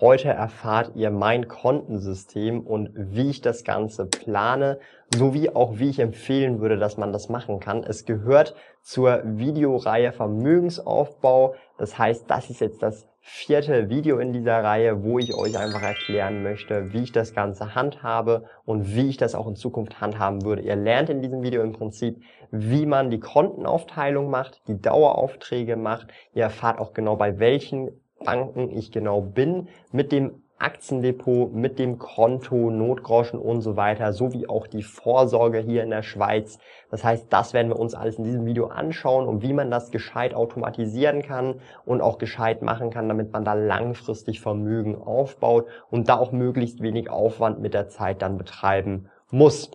Heute erfahrt ihr mein Kontensystem und wie ich das Ganze plane, sowie auch wie ich empfehlen würde, dass man das machen kann. Es gehört zur Videoreihe Vermögensaufbau. Das heißt, das ist jetzt das vierte Video in dieser Reihe, wo ich euch einfach erklären möchte, wie ich das Ganze handhabe und wie ich das auch in Zukunft handhaben würde. Ihr lernt in diesem Video im Prinzip, wie man die Kontenaufteilung macht, die Daueraufträge macht. Ihr erfahrt auch genau, bei welchen Banken ich genau bin, mit dem Aktiendepot, mit dem Konto, Notgroschen und so weiter, sowie auch die Vorsorge hier in der Schweiz. Das heißt, das werden wir uns alles in diesem Video anschauen und wie man das gescheit automatisieren kann und auch gescheit machen kann, damit man da langfristig Vermögen aufbaut und da auch möglichst wenig Aufwand mit der Zeit dann betreiben muss.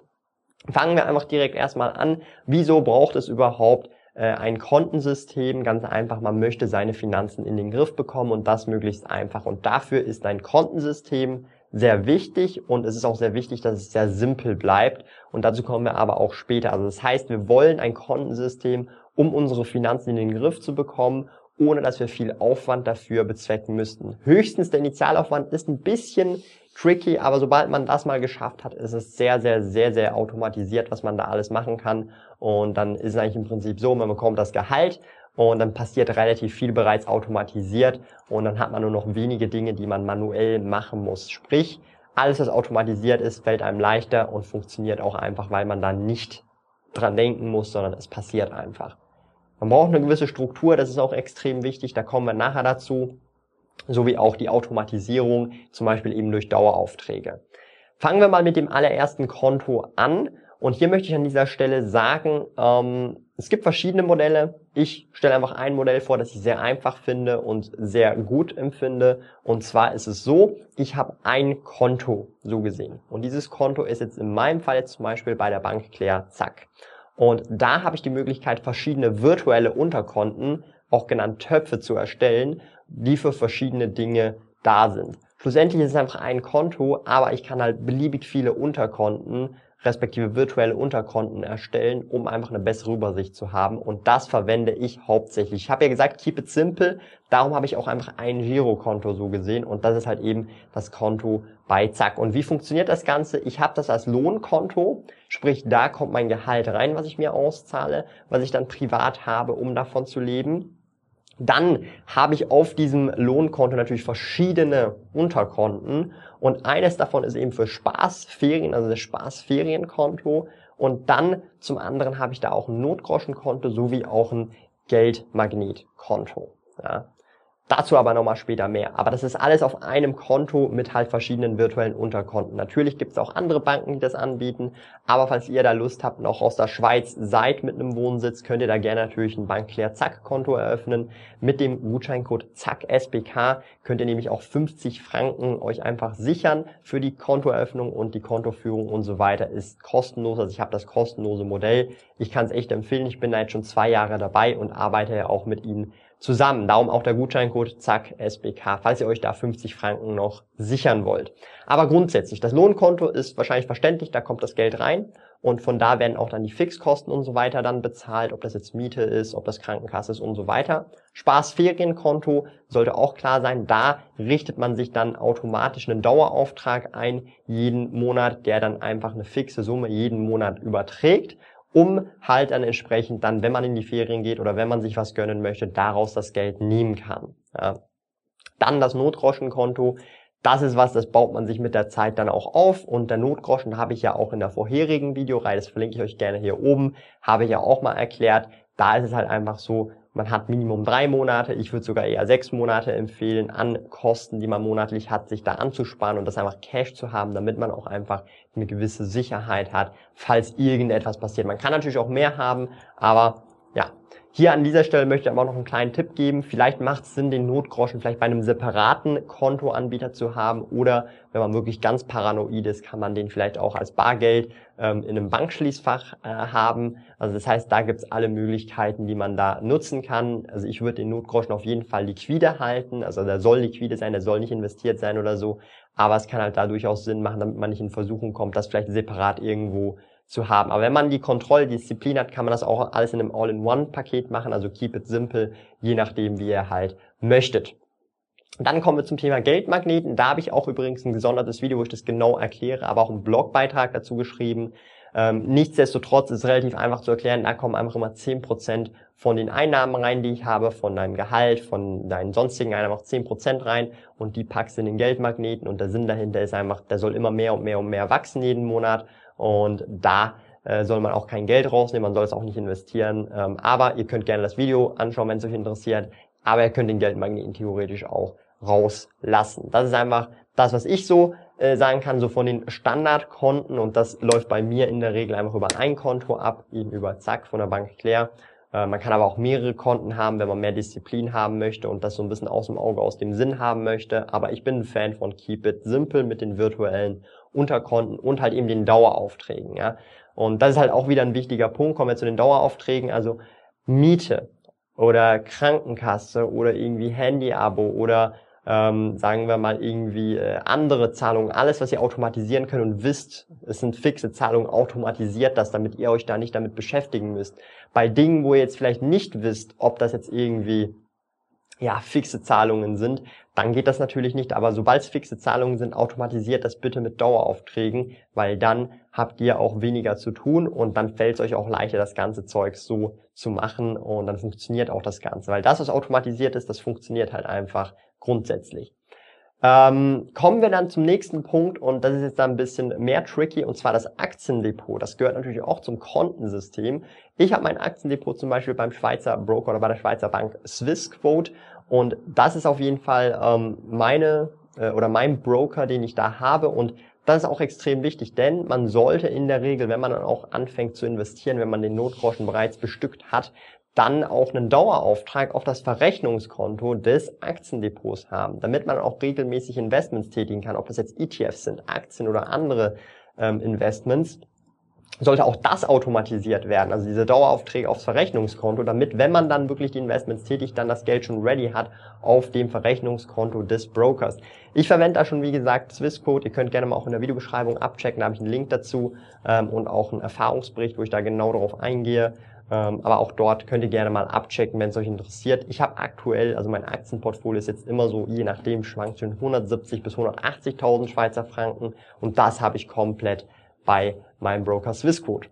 Fangen wir einfach direkt erstmal an. Wieso braucht es überhaupt ein Kontensystem, ganz einfach, man möchte seine Finanzen in den Griff bekommen und das möglichst einfach. Und dafür ist ein Kontensystem sehr wichtig und es ist auch sehr wichtig, dass es sehr simpel bleibt. Und dazu kommen wir aber auch später. Also das heißt, wir wollen ein Kontensystem, um unsere Finanzen in den Griff zu bekommen, ohne dass wir viel Aufwand dafür bezwecken müssten. Höchstens der Initialaufwand ist ein bisschen tricky, aber sobald man das mal geschafft hat, ist es sehr, sehr, sehr, sehr automatisiert, was man da alles machen kann. Und dann ist es eigentlich im Prinzip so, man bekommt das Gehalt und dann passiert relativ viel bereits automatisiert und dann hat man nur noch wenige Dinge, die man manuell machen muss. Sprich, alles, was automatisiert ist, fällt einem leichter und funktioniert auch einfach, weil man da nicht dran denken muss, sondern es passiert einfach. Man braucht eine gewisse Struktur, das ist auch extrem wichtig, da kommen wir nachher dazu sowie auch die Automatisierung, zum Beispiel eben durch Daueraufträge. Fangen wir mal mit dem allerersten Konto an. Und hier möchte ich an dieser Stelle sagen, ähm, es gibt verschiedene Modelle. Ich stelle einfach ein Modell vor, das ich sehr einfach finde und sehr gut empfinde. Und zwar ist es so, ich habe ein Konto so gesehen. Und dieses Konto ist jetzt in meinem Fall jetzt zum Beispiel bei der Bank Claire Zack. Und da habe ich die Möglichkeit, verschiedene virtuelle Unterkonten, auch genannt Töpfe, zu erstellen die für verschiedene Dinge da sind. Schlussendlich ist es einfach ein Konto, aber ich kann halt beliebig viele Unterkonten respektive virtuelle Unterkonten erstellen, um einfach eine bessere Übersicht zu haben. Und das verwende ich hauptsächlich. Ich habe ja gesagt, keep it simple. Darum habe ich auch einfach ein Girokonto so gesehen. Und das ist halt eben das Konto bei Zack. Und wie funktioniert das Ganze? Ich habe das als Lohnkonto. Sprich, da kommt mein Gehalt rein, was ich mir auszahle, was ich dann privat habe, um davon zu leben. Dann habe ich auf diesem Lohnkonto natürlich verschiedene Unterkonten und eines davon ist eben für Spaßferien, also das Spaßferienkonto und dann zum anderen habe ich da auch ein Notgroschenkonto sowie auch ein Geldmagnetkonto. Ja. Dazu aber nochmal später mehr. Aber das ist alles auf einem Konto mit halt verschiedenen virtuellen Unterkonten. Natürlich gibt es auch andere Banken, die das anbieten. Aber falls ihr da Lust habt und auch aus der Schweiz seid mit einem Wohnsitz, könnt ihr da gerne natürlich ein Bankclear Zack Konto eröffnen. Mit dem Gutscheincode Zack SBK könnt ihr nämlich auch 50 Franken euch einfach sichern für die Kontoeröffnung und die Kontoführung und so weiter ist kostenlos. Also ich habe das kostenlose Modell. Ich kann es echt empfehlen. Ich bin da jetzt schon zwei Jahre dabei und arbeite ja auch mit ihnen zusammen. Darum auch der Gutscheincode zack SBK, falls ihr euch da 50 Franken noch sichern wollt. Aber grundsätzlich, das Lohnkonto ist wahrscheinlich verständlich, da kommt das Geld rein und von da werden auch dann die Fixkosten und so weiter dann bezahlt, ob das jetzt Miete ist, ob das Krankenkasse ist und so weiter. Spaßferienkonto sollte auch klar sein, da richtet man sich dann automatisch einen Dauerauftrag ein, jeden Monat, der dann einfach eine fixe Summe jeden Monat überträgt um halt dann entsprechend dann, wenn man in die Ferien geht oder wenn man sich was gönnen möchte, daraus das Geld nehmen kann. Ja. Dann das Notgroschenkonto. Das ist was, das baut man sich mit der Zeit dann auch auf und der Notgroschen habe ich ja auch in der vorherigen Videoreihe, das verlinke ich euch gerne hier oben, habe ich ja auch mal erklärt. Da ist es halt einfach so, man hat Minimum drei Monate, ich würde sogar eher sechs Monate empfehlen, an Kosten, die man monatlich hat, sich da anzusparen und das einfach Cash zu haben, damit man auch einfach eine gewisse Sicherheit hat, falls irgendetwas passiert. Man kann natürlich auch mehr haben, aber ja, hier an dieser Stelle möchte ich aber noch einen kleinen Tipp geben. Vielleicht macht es Sinn, den Notgroschen vielleicht bei einem separaten Kontoanbieter zu haben oder wenn man wirklich ganz paranoid ist, kann man den vielleicht auch als Bargeld ähm, in einem Bankschließfach äh, haben. Also das heißt, da gibt es alle Möglichkeiten, die man da nutzen kann. Also ich würde den Notgroschen auf jeden Fall liquide halten. Also der soll liquide sein, der soll nicht investiert sein oder so. Aber es kann halt da durchaus Sinn machen, damit man nicht in Versuchung kommt, das vielleicht separat irgendwo zu haben. Aber wenn man die Kontrolldisziplin hat, kann man das auch alles in einem All-in-One-Paket machen, also keep it simple, je nachdem, wie ihr halt möchtet. dann kommen wir zum Thema Geldmagneten. Da habe ich auch übrigens ein gesondertes Video, wo ich das genau erkläre, aber auch einen Blogbeitrag dazu geschrieben. Ähm, nichtsdestotrotz ist es relativ einfach zu erklären, da kommen einfach immer 10% von den Einnahmen rein, die ich habe, von deinem Gehalt, von deinen sonstigen Einnahmen auch 10% rein und die packst in den Geldmagneten und der Sinn dahinter ist einfach, der soll immer mehr und mehr und mehr wachsen jeden Monat und da äh, soll man auch kein Geld rausnehmen, man soll es auch nicht investieren. Ähm, aber ihr könnt gerne das Video anschauen, wenn es euch interessiert. Aber ihr könnt den Geldmagneten theoretisch auch rauslassen. Das ist einfach das, was ich so äh, sagen kann, so von den Standardkonten. Und das läuft bei mir in der Regel einfach über ein Konto ab, eben über Zack von der Bank Claire. Äh, man kann aber auch mehrere Konten haben, wenn man mehr Disziplin haben möchte und das so ein bisschen aus dem Auge, aus dem Sinn haben möchte. Aber ich bin ein Fan von Keep It Simple mit den virtuellen Unterkonten und halt eben den Daueraufträgen. Ja. Und das ist halt auch wieder ein wichtiger Punkt. Kommen wir zu den Daueraufträgen. Also Miete oder Krankenkasse oder irgendwie Handy-Abo oder ähm, sagen wir mal irgendwie äh, andere Zahlungen, alles, was ihr automatisieren könnt und wisst, es sind fixe Zahlungen, automatisiert das, damit ihr euch da nicht damit beschäftigen müsst. Bei Dingen, wo ihr jetzt vielleicht nicht wisst, ob das jetzt irgendwie ja, fixe Zahlungen sind, dann geht das natürlich nicht. Aber sobald es fixe Zahlungen sind, automatisiert das bitte mit Daueraufträgen, weil dann habt ihr auch weniger zu tun und dann fällt es euch auch leichter, das ganze Zeug so zu machen und dann funktioniert auch das Ganze. Weil das, was automatisiert ist, das funktioniert halt einfach grundsätzlich. Ähm, kommen wir dann zum nächsten Punkt und das ist jetzt dann ein bisschen mehr tricky und zwar das Aktiendepot. Das gehört natürlich auch zum Kontensystem. Ich habe mein Aktiendepot zum Beispiel beim Schweizer Broker oder bei der Schweizer Bank Swissquote und das ist auf jeden Fall ähm, meine äh, oder mein Broker, den ich da habe und das ist auch extrem wichtig, denn man sollte in der Regel, wenn man dann auch anfängt zu investieren, wenn man den Notgroschen bereits bestückt hat, dann auch einen Dauerauftrag auf das Verrechnungskonto des Aktiendepots haben, damit man auch regelmäßig Investments tätigen kann, ob das jetzt ETFs sind, Aktien oder andere ähm, Investments, sollte auch das automatisiert werden, also diese Daueraufträge aufs Verrechnungskonto, damit, wenn man dann wirklich die Investments tätigt, dann das Geld schon ready hat auf dem Verrechnungskonto des Brokers. Ich verwende da schon, wie gesagt, Swissquote. Ihr könnt gerne mal auch in der Videobeschreibung abchecken, da habe ich einen Link dazu ähm, und auch einen Erfahrungsbericht, wo ich da genau darauf eingehe. Ähm, aber auch dort könnt ihr gerne mal abchecken, wenn es euch interessiert. Ich habe aktuell, also mein Aktienportfolio ist jetzt immer so, je nachdem, schwankt zwischen 170 bis 180.000 Schweizer Franken und das habe ich komplett bei meinem Broker Swissquote.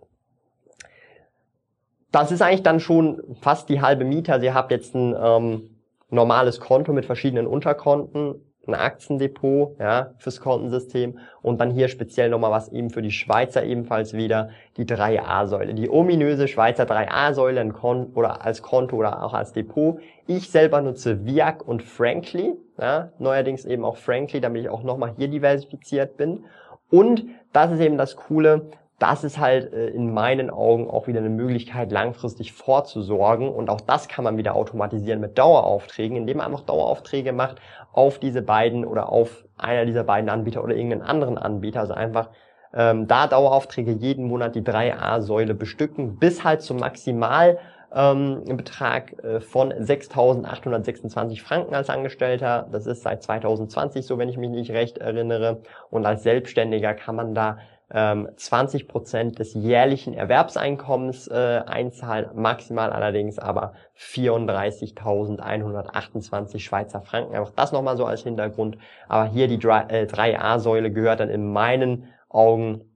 Das ist eigentlich dann schon fast die halbe Miete. Also ihr habt jetzt ein ähm, normales Konto mit verschiedenen Unterkonten ein Aktiendepot ja, fürs Kontensystem und dann hier speziell nochmal was eben für die Schweizer ebenfalls wieder, die 3a-Säule. Die ominöse Schweizer 3a-Säule oder als Konto oder auch als Depot. Ich selber nutze Viac und Frankly, ja, neuerdings eben auch Frankly, damit ich auch nochmal hier diversifiziert bin. Und das ist eben das Coole, das ist halt äh, in meinen Augen auch wieder eine Möglichkeit, langfristig vorzusorgen. Und auch das kann man wieder automatisieren mit Daueraufträgen, indem man einfach Daueraufträge macht auf diese beiden oder auf einer dieser beiden Anbieter oder irgendeinen anderen Anbieter. Also einfach ähm, da Daueraufträge jeden Monat die 3a-Säule bestücken, bis halt zum Maximal ähm, Betrag äh, von 6.826 Franken als Angestellter. Das ist seit 2020 so, wenn ich mich nicht recht erinnere. Und als Selbstständiger kann man da 20 ähm, Prozent des jährlichen Erwerbseinkommens äh, einzahlen, maximal allerdings aber 34.128 Schweizer Franken. Einfach das nochmal so als Hintergrund. Aber hier die 3a-Säule äh, gehört dann in meinen Augen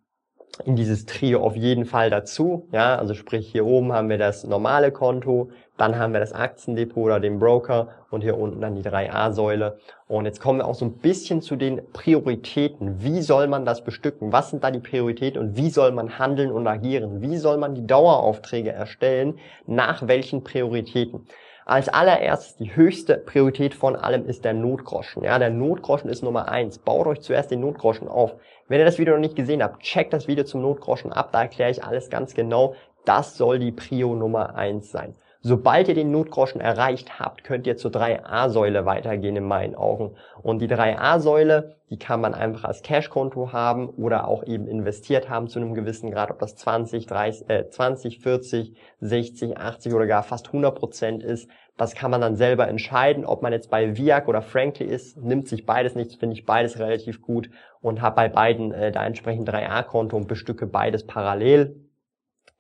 in dieses Trio auf jeden Fall dazu. Ja, also sprich hier oben haben wir das normale Konto, dann haben wir das Aktiendepot oder den Broker und hier unten dann die 3a-Säule. Und jetzt kommen wir auch so ein bisschen zu den Prioritäten. Wie soll man das bestücken? Was sind da die Prioritäten und wie soll man handeln und agieren? Wie soll man die Daueraufträge erstellen? Nach welchen Prioritäten? Als allererstes die höchste Priorität von allem ist der Notgroschen. Ja, der Notgroschen ist Nummer eins. Baut euch zuerst den Notgroschen auf. Wenn ihr das Video noch nicht gesehen habt, checkt das Video zum Notgroschen ab. Da erkläre ich alles ganz genau. Das soll die Prio Nummer eins sein. Sobald ihr den Notgroschen erreicht habt, könnt ihr zur 3a-Säule weitergehen in meinen Augen. Und die 3a-Säule, die kann man einfach als Cashkonto haben oder auch eben investiert haben zu einem gewissen Grad, ob das 20, 30, äh, 20, 40, 60, 80 oder gar fast 100 Prozent ist. Das kann man dann selber entscheiden, ob man jetzt bei Viac oder Frankly ist. Nimmt sich beides nichts, finde ich beides relativ gut und habe bei beiden äh, da entsprechend 3a-Konto und bestücke beides parallel.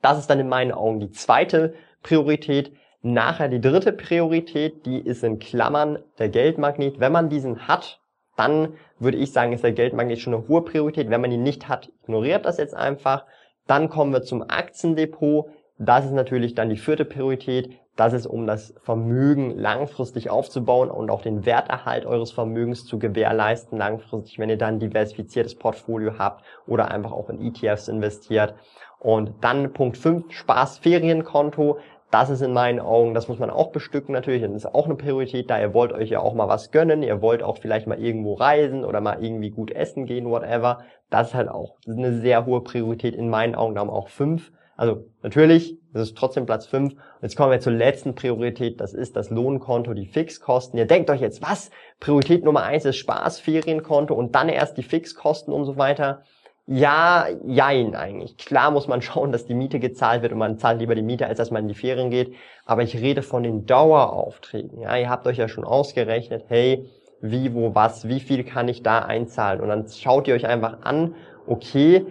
Das ist dann in meinen Augen die zweite Priorität. Nachher die dritte Priorität, die ist in Klammern der Geldmagnet. Wenn man diesen hat, dann würde ich sagen, ist der Geldmagnet schon eine hohe Priorität. Wenn man ihn nicht hat, ignoriert das jetzt einfach. Dann kommen wir zum Aktiendepot. Das ist natürlich dann die vierte Priorität. Das ist, um das Vermögen langfristig aufzubauen und auch den Werterhalt eures Vermögens zu gewährleisten langfristig, wenn ihr dann diversifiziertes Portfolio habt oder einfach auch in ETFs investiert. Und dann Punkt 5, Spaßferienkonto. Das ist in meinen Augen, das muss man auch bestücken natürlich, das ist auch eine Priorität, da ihr wollt euch ja auch mal was gönnen, ihr wollt auch vielleicht mal irgendwo reisen oder mal irgendwie gut essen gehen, whatever. Das ist halt auch eine sehr hohe Priorität in meinen Augen, da haben auch fünf. Also natürlich, das ist trotzdem Platz fünf. Und jetzt kommen wir zur letzten Priorität, das ist das Lohnkonto, die Fixkosten. Ihr denkt euch jetzt, was? Priorität Nummer eins ist Spaß, Ferienkonto und dann erst die Fixkosten und so weiter. Ja, jein eigentlich. Klar muss man schauen, dass die Miete gezahlt wird und man zahlt lieber die Miete, als dass man in die Ferien geht. Aber ich rede von den Daueraufträgen. Ja, ihr habt euch ja schon ausgerechnet, hey, wie, wo, was, wie viel kann ich da einzahlen? Und dann schaut ihr euch einfach an, okay,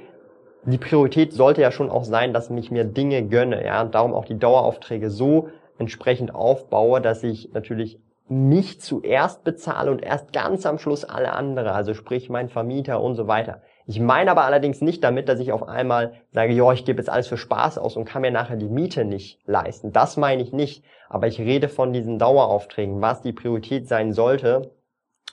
die Priorität sollte ja schon auch sein, dass ich mir Dinge gönne, ja, und darum auch die Daueraufträge so entsprechend aufbaue, dass ich natürlich mich zuerst bezahle und erst ganz am Schluss alle andere, also sprich mein Vermieter und so weiter. Ich meine aber allerdings nicht damit, dass ich auf einmal sage, ja, ich gebe jetzt alles für Spaß aus und kann mir nachher die Miete nicht leisten. Das meine ich nicht. Aber ich rede von diesen Daueraufträgen, was die Priorität sein sollte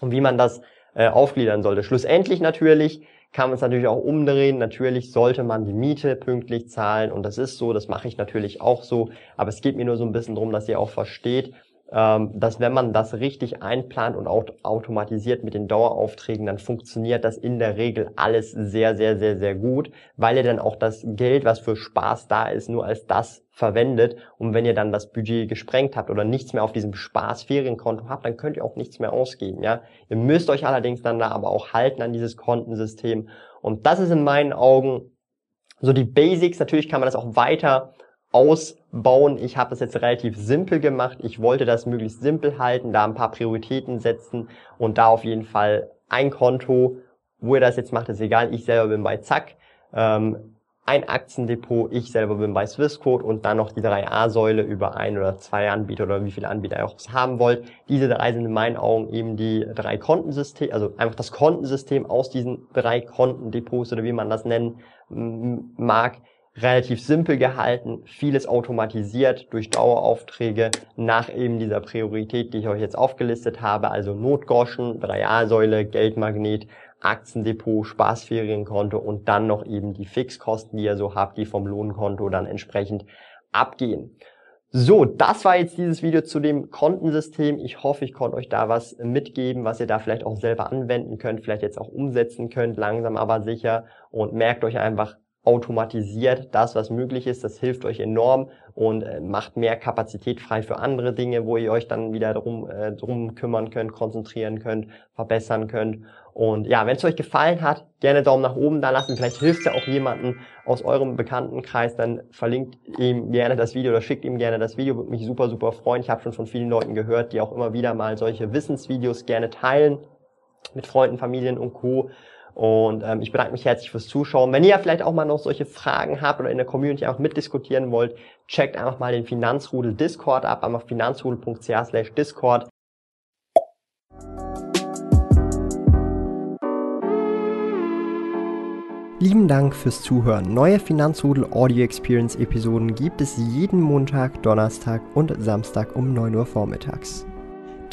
und wie man das äh, aufgliedern sollte. Schlussendlich natürlich kann man es natürlich auch umdrehen. Natürlich sollte man die Miete pünktlich zahlen und das ist so, das mache ich natürlich auch so. Aber es geht mir nur so ein bisschen darum, dass ihr auch versteht, dass wenn man das richtig einplant und auch automatisiert mit den Daueraufträgen, dann funktioniert das in der Regel alles sehr, sehr, sehr, sehr gut, weil ihr dann auch das Geld, was für Spaß da ist, nur als das verwendet. Und wenn ihr dann das Budget gesprengt habt oder nichts mehr auf diesem Spaß-Ferienkonto habt, dann könnt ihr auch nichts mehr ausgeben. Ja, ihr müsst euch allerdings dann da aber auch halten an dieses Kontensystem. Und das ist in meinen Augen so die Basics. Natürlich kann man das auch weiter ausbauen. Ich habe das jetzt relativ simpel gemacht. Ich wollte das möglichst simpel halten, da ein paar Prioritäten setzen und da auf jeden Fall ein Konto, wo ihr das jetzt macht, ist egal. Ich selber bin bei Zack. Ähm, ein Aktiendepot, ich selber bin bei Swissquote und dann noch die 3A-Säule über ein oder zwei Anbieter oder wie viele Anbieter ihr auch haben wollt. Diese drei sind in meinen Augen eben die drei Kontensysteme, also einfach das Kontensystem aus diesen drei Kontendepots oder wie man das nennen mag, relativ simpel gehalten, vieles automatisiert durch Daueraufträge nach eben dieser Priorität, die ich euch jetzt aufgelistet habe, also Notgroschen, 3A-Säule, Geldmagnet, Aktiendepot, Spaßferienkonto und dann noch eben die Fixkosten, die ihr so habt, die vom Lohnkonto dann entsprechend abgehen. So, das war jetzt dieses Video zu dem Kontensystem. Ich hoffe, ich konnte euch da was mitgeben, was ihr da vielleicht auch selber anwenden könnt, vielleicht jetzt auch umsetzen könnt, langsam aber sicher und merkt euch einfach, automatisiert das, was möglich ist. Das hilft euch enorm und äh, macht mehr Kapazität frei für andere Dinge, wo ihr euch dann wieder drum, äh, drum kümmern könnt, konzentrieren könnt, verbessern könnt. Und ja, wenn es euch gefallen hat, gerne Daumen nach oben da lassen. Vielleicht hilft ja auch jemanden aus eurem Bekanntenkreis, dann verlinkt ihm gerne das Video oder schickt ihm gerne das Video. Würde mich super, super freuen. Ich habe schon von vielen Leuten gehört, die auch immer wieder mal solche Wissensvideos gerne teilen mit Freunden, Familien und Co. Und ähm, ich bedanke mich herzlich fürs Zuschauen. Wenn ihr vielleicht auch mal noch solche Fragen habt oder in der Community auch mitdiskutieren wollt, checkt einfach mal den Finanzrudel Discord ab, einfach finanzrudel.ch slash Discord. Lieben Dank fürs Zuhören. Neue Finanzrudel Audio Experience Episoden gibt es jeden Montag, Donnerstag und Samstag um 9 Uhr vormittags.